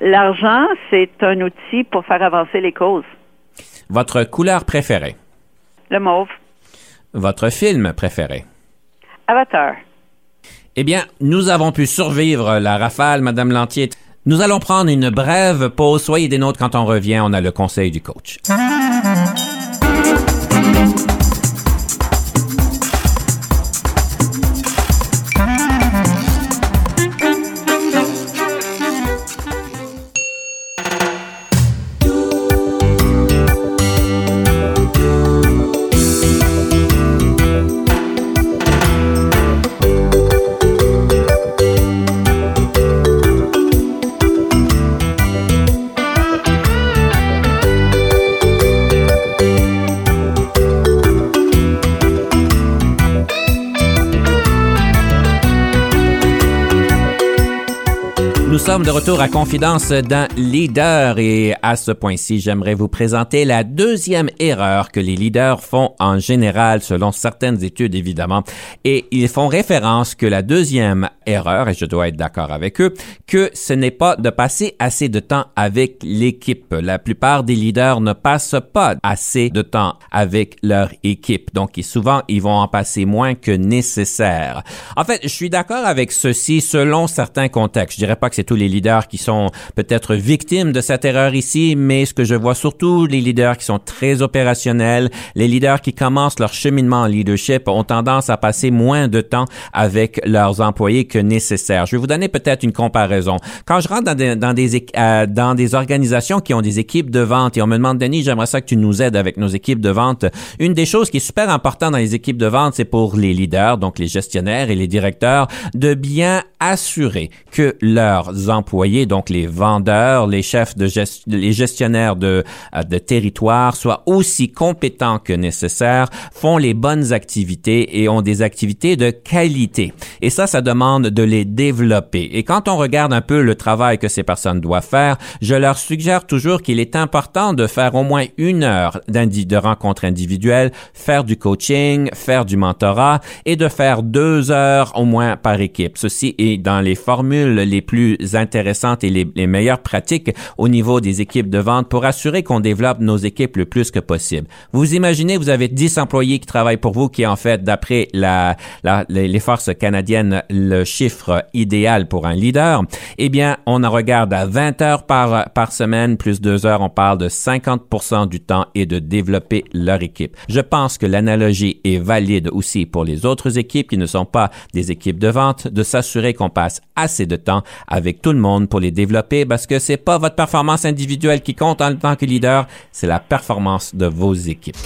L'argent, c'est un outil pour faire avancer les causes. Votre couleur préférée? Le mauve. Votre film préféré? Avatar. Eh bien, nous avons pu survivre la rafale, Madame Lantier. Nous allons prendre une brève pause. Soyez des nôtres quand on revient. On a le conseil du coach. Sommes de retour à Confidence dans Leader et à ce point-ci, j'aimerais vous présenter la deuxième erreur que les leaders font en général selon certaines études évidemment et ils font référence que la deuxième erreur, et je dois être d'accord avec eux, que ce n'est pas de passer assez de temps avec l'équipe. La plupart des leaders ne passent pas assez de temps avec leur équipe. Donc, souvent, ils vont en passer moins que nécessaire. En fait, je suis d'accord avec ceci selon certains contextes. Je dirais pas que c'est tous les leaders qui sont peut-être victimes de cette erreur ici, mais ce que je vois surtout, les leaders qui sont très opérationnels, les leaders qui commencent leur cheminement en leadership ont tendance à passer moins de temps avec leurs employés que nécessaire. Je vais vous donner peut-être une comparaison. Quand je rentre dans des, dans des, euh, dans des organisations qui ont des équipes de vente et on me demande, Denis, j'aimerais ça que tu nous aides avec nos équipes de vente. Une des choses qui est super importante dans les équipes de vente, c'est pour les leaders, donc les gestionnaires et les directeurs, de bien assurer que leurs employés, donc les vendeurs, les chefs de les gestionnaires de, euh, de territoire, soient aussi compétents que nécessaire, font les bonnes activités et ont des activités de qualité. Et ça, ça demande de les développer. Et quand on regarde un peu le travail que ces personnes doivent faire, je leur suggère toujours qu'il est important de faire au moins une heure de rencontre individuelle, faire du coaching, faire du mentorat et de faire deux heures au moins par équipe. Ceci est dans les formules les plus intéressantes et les, meilleures pratiques au niveau des équipes de vente pour assurer qu'on développe nos équipes le plus que possible. Vous imaginez, vous avez 10 employés qui travaillent pour vous, qui en fait, d'après la, la, les forces canadiennes, le chiffre idéal pour un leader. Eh bien, on en regarde à 20 heures par, par semaine, plus 2 heures, on parle de 50% du temps et de développer leur équipe. Je pense que l'analogie est valide aussi pour les autres équipes qui ne sont pas des équipes de vente, de s'assurer qu'on passe assez de temps avec tout le monde pour les développer parce que c'est pas votre performance individuelle qui compte en tant que leader, c'est la performance de vos équipes.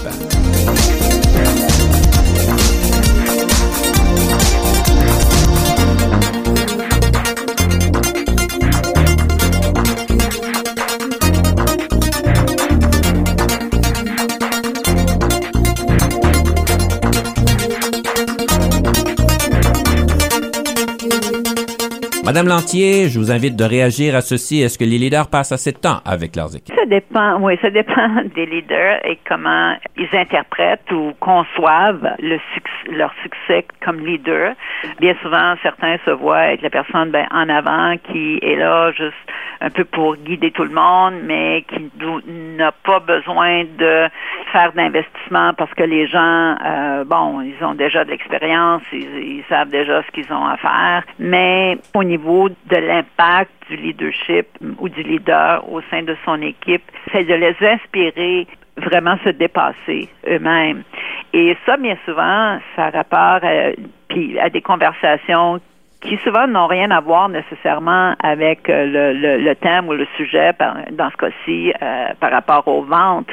Madame Lantier, je vous invite de réagir à ceci. Est-ce que les leaders passent assez de temps avec leurs équipes? Ça dépend, oui, ça dépend des leaders et comment ils interprètent ou conçoivent le leur succès comme leader. Bien souvent, certains se voient être la personne ben, en avant qui est là juste un peu pour guider tout le monde, mais qui n'a pas besoin de faire d'investissement parce que les gens, euh, bon, ils ont déjà de l'expérience, ils, savent déjà ce qu'ils ont à faire, mais au niveau de l'impact du leadership ou du leader au sein de son équipe, c'est de les inspirer vraiment se dépasser eux-mêmes. Et ça, bien souvent, ça rapport à, à des conversations qui souvent n'ont rien à voir nécessairement avec euh, le, le, thème ou le sujet, dans ce cas-ci, euh, par rapport aux ventes,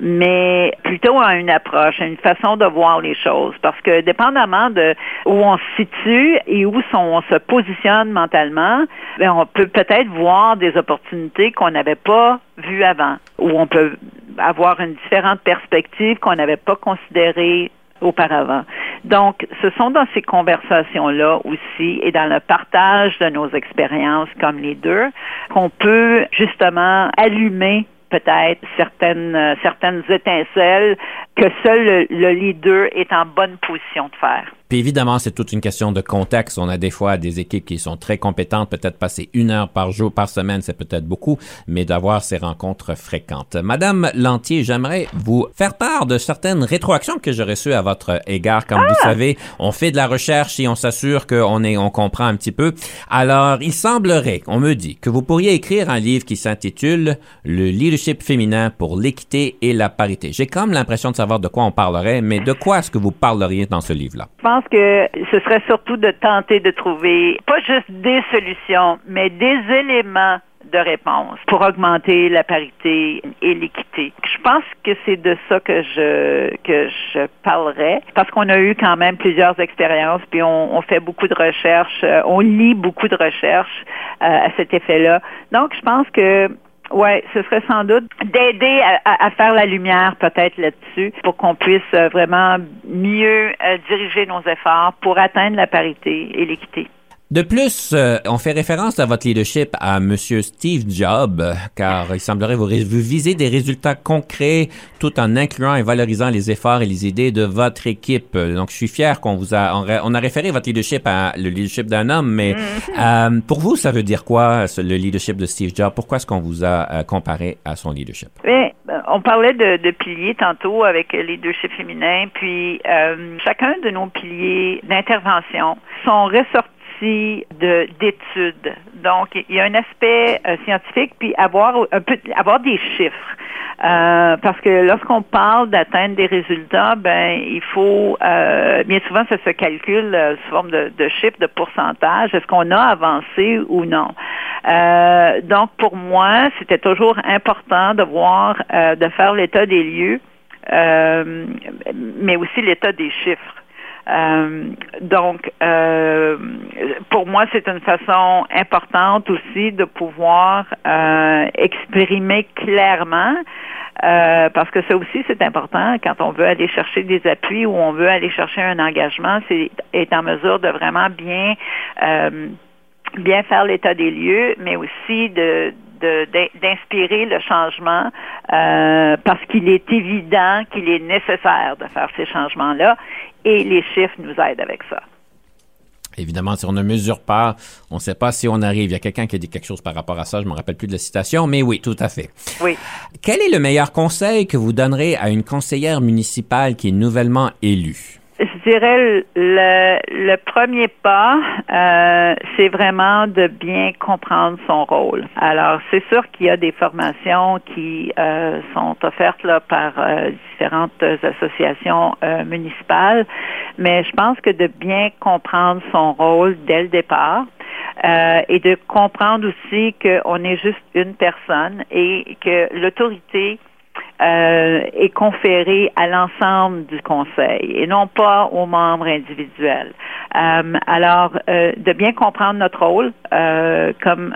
mais plutôt à une approche, à une façon de voir les choses. Parce que dépendamment de où on se situe et où on se positionne mentalement, ben, on peut peut-être voir des opportunités qu'on n'avait pas vues avant, ou on peut avoir une différente perspective qu'on n'avait pas considérée auparavant. Donc, ce sont dans ces conversations-là aussi et dans le partage de nos expériences comme les deux qu'on peut justement allumer peut-être certaines euh, certaines étincelles que seul le, le leader est en bonne position de faire. Puis évidemment, c'est toute une question de contexte. On a des fois des équipes qui sont très compétentes, peut-être passer une heure par jour, par semaine, c'est peut-être beaucoup, mais d'avoir ces rencontres fréquentes. Madame Lantier, j'aimerais vous faire part de certaines rétroactions que j'ai reçues à votre égard. Comme vous savez, on fait de la recherche et on s'assure qu'on est, on comprend un petit peu. Alors, il semblerait, on me dit, que vous pourriez écrire un livre qui s'intitule Le leadership féminin pour l'équité et la parité. J'ai comme l'impression de savoir de quoi on parlerait, mais de quoi est-ce que vous parleriez dans ce livre-là? pense que ce serait surtout de tenter de trouver pas juste des solutions, mais des éléments de réponse pour augmenter la parité et l'équité. Je pense que c'est de ça que je que je parlerai parce qu'on a eu quand même plusieurs expériences puis on, on fait beaucoup de recherches, euh, on lit beaucoup de recherches euh, à cet effet-là. Donc je pense que oui, ce serait sans doute d'aider à, faire la lumière peut-être là-dessus pour qu'on puisse euh, vraiment mieux euh, diriger nos efforts pour atteindre la parité et l'équité. De plus, euh, on fait référence à votre leadership à Monsieur Steve Jobs, car il semblerait vous, vous viser des résultats concrets tout en incluant et valorisant les efforts et les idées de votre équipe. Donc, je suis fier qu'on vous a, on, a référé votre leadership à le leadership d'un homme, mais mm. euh, pour vous, ça veut dire quoi le leadership de Steve Jobs? Pourquoi est-ce qu'on vous a euh, comparé à son leadership? Ben, On parlait de, de, piliers tantôt avec le leadership féminin, puis chacun de nos piliers d'intervention sont ressortis de d'études. Donc, il y a un aspect euh, scientifique, puis avoir un peu avoir des chiffres. Euh, parce que lorsqu'on parle d'atteindre des résultats, ben il faut euh, bien souvent ça se calcule sous forme de, de chiffres, de pourcentage. Est-ce qu'on a avancé ou non? Donc pour moi, c'était toujours important de voir, de faire l'état des lieux, mais aussi l'état des chiffres. Euh, donc, euh, pour moi, c'est une façon importante aussi de pouvoir euh, exprimer clairement, parce que ça aussi, c'est important quand on veut aller chercher des appuis ou on veut aller chercher un engagement, c'est être en mesure de vraiment bien bien faire l'état des lieux, mais aussi de d'inspirer le changement parce qu'il est évident qu'il est nécessaire de faire ces changements-là et les chiffres nous aident avec ça. Évidemment, si on ne mesure pas, on ne sait pas si on arrive. Il y a quelqu'un qui a dit quelque chose par rapport à ça, je ne me rappelle plus de la citation, mais oui, tout à fait. Oui. Quel est le meilleur conseil que vous donnerez à une conseillère municipale qui est nouvellement élue? Je dirais le, le premier pas, euh, c'est vraiment de bien comprendre son rôle. Alors, c'est sûr qu'il y a des formations qui euh, sont offertes là par euh, différentes associations euh, municipales, mais je pense que de bien comprendre son rôle dès le départ. Euh, et de comprendre aussi qu'on est juste une personne et que l'autorité euh, est conféré à l'ensemble du conseil et non pas aux membres individuels. Euh, alors, euh, de bien comprendre notre rôle comme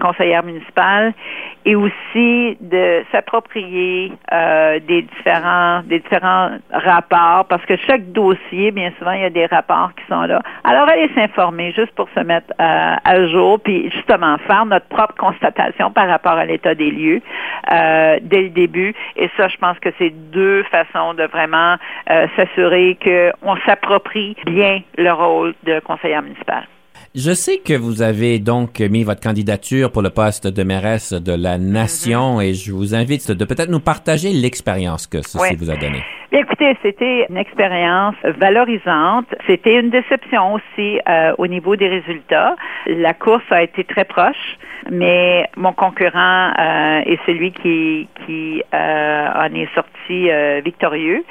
conseillère municipale et aussi de s'approprier des différents des différents rapports parce que chaque dossier, bien souvent, il y a des rapports qui sont là. Alors, aller s'informer juste pour se mettre à jour, puis justement faire notre propre constatation par rapport à l'état des lieux dès le début et ça, je pense que c'est deux façons de vraiment euh, s'assurer qu'on s'approprie bien le rôle de conseillère municipal. Je sais que vous avez donc mis votre candidature pour le poste de mairesse de la nation mm-hmm. et je vous invite de peut-être nous partager l'expérience que ceci vous a donné. Écoutez, c'était une expérience valorisante. C'était une déception aussi euh, au niveau des résultats. La course a été très proche, mais mon concurrent euh, est celui qui, qui euh, en est sorti victorieux.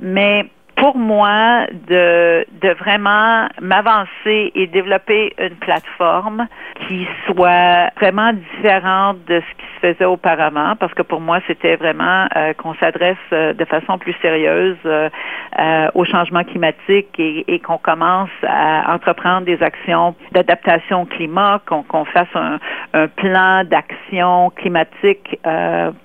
Mais pour moi de, vraiment m'avancer et développer une plateforme qui soit vraiment différente de ce qui se faisait auparavant, parce que pour moi, c'était vraiment euh, qu'on s'adresse euh, de façon plus sérieuse euh, au changement climatique et, qu'on commence à entreprendre des actions d'adaptation au climat, qu'on fasse un, plan d'action climatique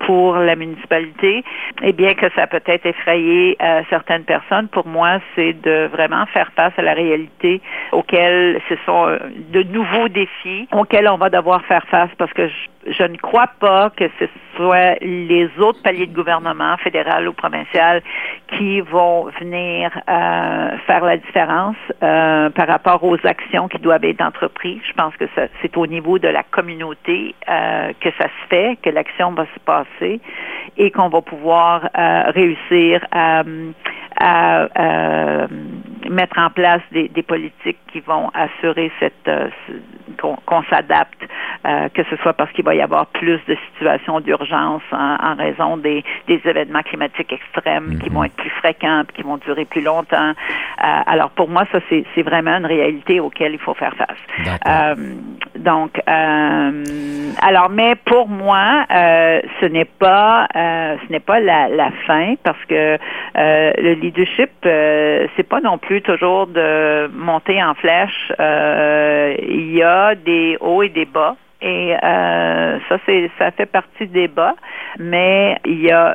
pour la municipalité, et bien que ça peut être effrayé certaines personnes, pour moi, c'est de vraiment faire face à la réalité auquel ce sont euh, de nouveaux défis auxquels on va devoir faire face parce que je, ne crois pas que ce soit les autres paliers de gouvernement, fédéral ou provincial, qui vont venir euh, faire la différence euh, par rapport aux actions qui doivent être entreprises. Je pense que c'est au niveau de la communauté euh, que ça se fait, que l'action va se passer et qu'on va pouvoir réussir à à euh, mettre en place des, des, politiques qui vont assurer cette euh, qu'on s'adapte, euh, que ce soit parce qu'il va y avoir plus de situations d'urgence en, raison des, des, événements climatiques extrêmes qui vont mhm. être plus fréquents, qui vont durer plus longtemps. alors pour moi, ça c'est vraiment une réalité auquel il faut faire face. donc, alors mais pour moi, ce n'est pas ce n'est pas la, la, fin parce que le leadership, euh, c'est pas non plus toujours de monter en flèche. Euh, il y a des hauts et des bas. Et euh, ça, c'est ça fait partie des bas, mais il y a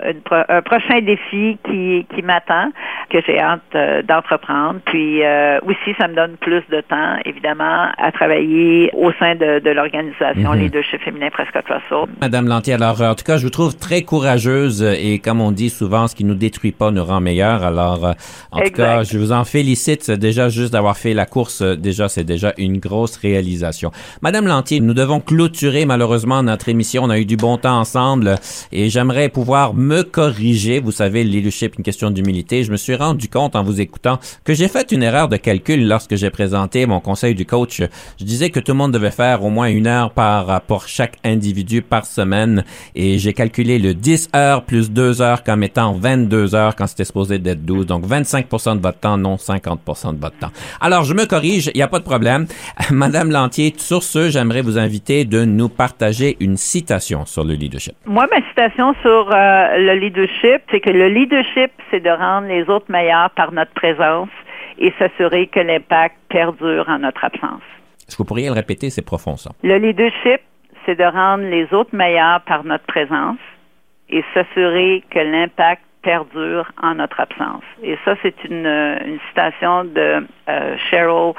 un prochain défi qui, qui m'attend, que j'ai hâte euh, d'entreprendre. Puis euh, aussi, ça me donne plus de temps, évidemment, à travailler au sein de, de l'organisation mm -hmm. Leadership Féminin Prescott Russell. Madame Lantier, alors en tout cas, je vous trouve très courageuse et comme on dit souvent, ce qui nous détruit pas nous rend meilleurs. Alors euh, en tout cas, je vous en félicite déjà juste d'avoir fait la course. Déjà, c'est déjà une grosse réalisation. Madame Lantier, nous devons clôturer malheureusement notre émission. On a eu du bon temps ensemble et j'aimerais pouvoir me corriger. Vous savez, le leadership, une question d'humilité. Je me suis rendu compte en vous écoutant que j'ai fait une erreur de calcul lorsque j'ai présenté mon conseil du coach. Je disais que tout le monde devait faire au moins une heure par pour chaque individu par semaine et j'ai calculé le 10 heures plus 2 heures comme étant 22 heures quand c'était supposé d'être 12. Donc 25% de votre temps, non 50% de votre temps. Alors je me corrige, il n'y a pas de problème. Madame Lantier, sur ce, j'aimerais vous inviter de nous partager une citation sur le leadership. Moi, ma citation sur euh, le leadership, c'est que le leadership, c'est de rendre les autres meilleurs par notre présence et s'assurer que l'impact perdure en notre absence. Est-ce que vous pourriez le répéter? C'est profond, ça. Le leadership, c'est de rendre les autres meilleurs par notre présence et s'assurer que l'impact perdure en notre absence. Et ça, c'est une, une, citation de euh, Sheryl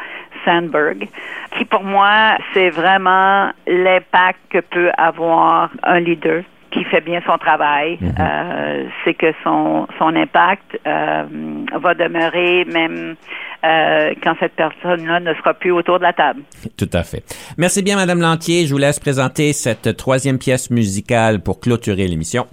Sandberg, qui pour moi, c'est vraiment l'impact que peut avoir un leader qui fait bien son travail, mm-hmm. euh, c'est que son, son impact euh, va demeurer même euh, quand cette personne-là ne sera plus autour de la table. Tout à fait. Merci bien, Madame Lantier. Je vous laisse présenter cette troisième pièce musicale pour clôturer l'émission.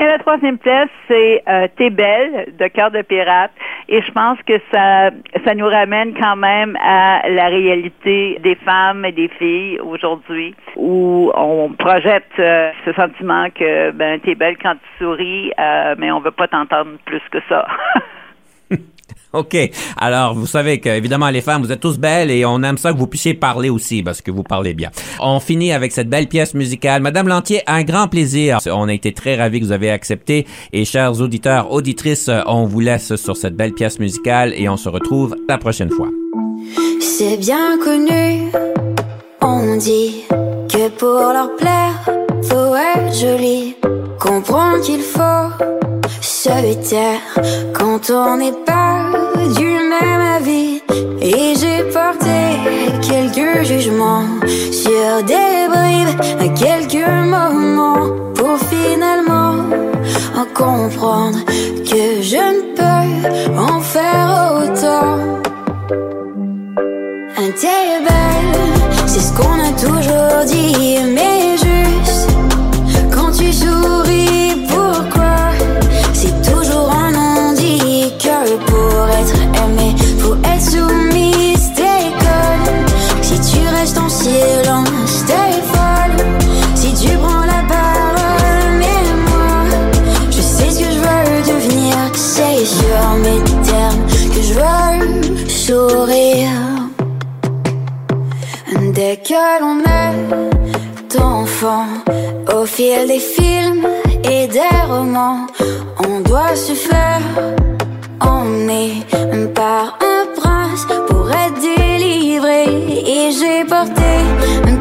Et la troisième pièce, c'est euh, T'es belle de Cœur de pirate. Et je pense que ça, ça nous ramène quand même à la réalité des femmes et des filles aujourd'hui, où on projette euh, ce sentiment que ben t'es belle quand tu souris, euh, mais on veut pas t'entendre plus que ça. OK. Alors, vous savez que, évidemment, les femmes, vous êtes tous belles et on aime ça que vous puissiez parler aussi parce que vous parlez bien. On finit avec cette belle pièce musicale. Madame Lantier, un grand plaisir. On a été très ravis que vous avez accepté et chers auditeurs, auditrices, on vous laisse sur cette belle pièce musicale et on se retrouve la prochaine fois. C'est bien connu. On dit que pour leur plaire, faut être joli. Comprendre qu'il faut solitaire quand on n'est pas jugements sur des bribes à quelques moments pour finalement en comprendre que je ne peux en faire autant. Un belle, c'est ce qu'on a toujours dit, mais fil des films et des romans, on doit se faire emmené par un prince pour être délivré. Et j'ai porté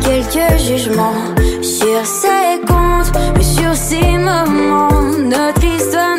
quelques jugements sur ses comptes, mais sur ces moments. Notre histoire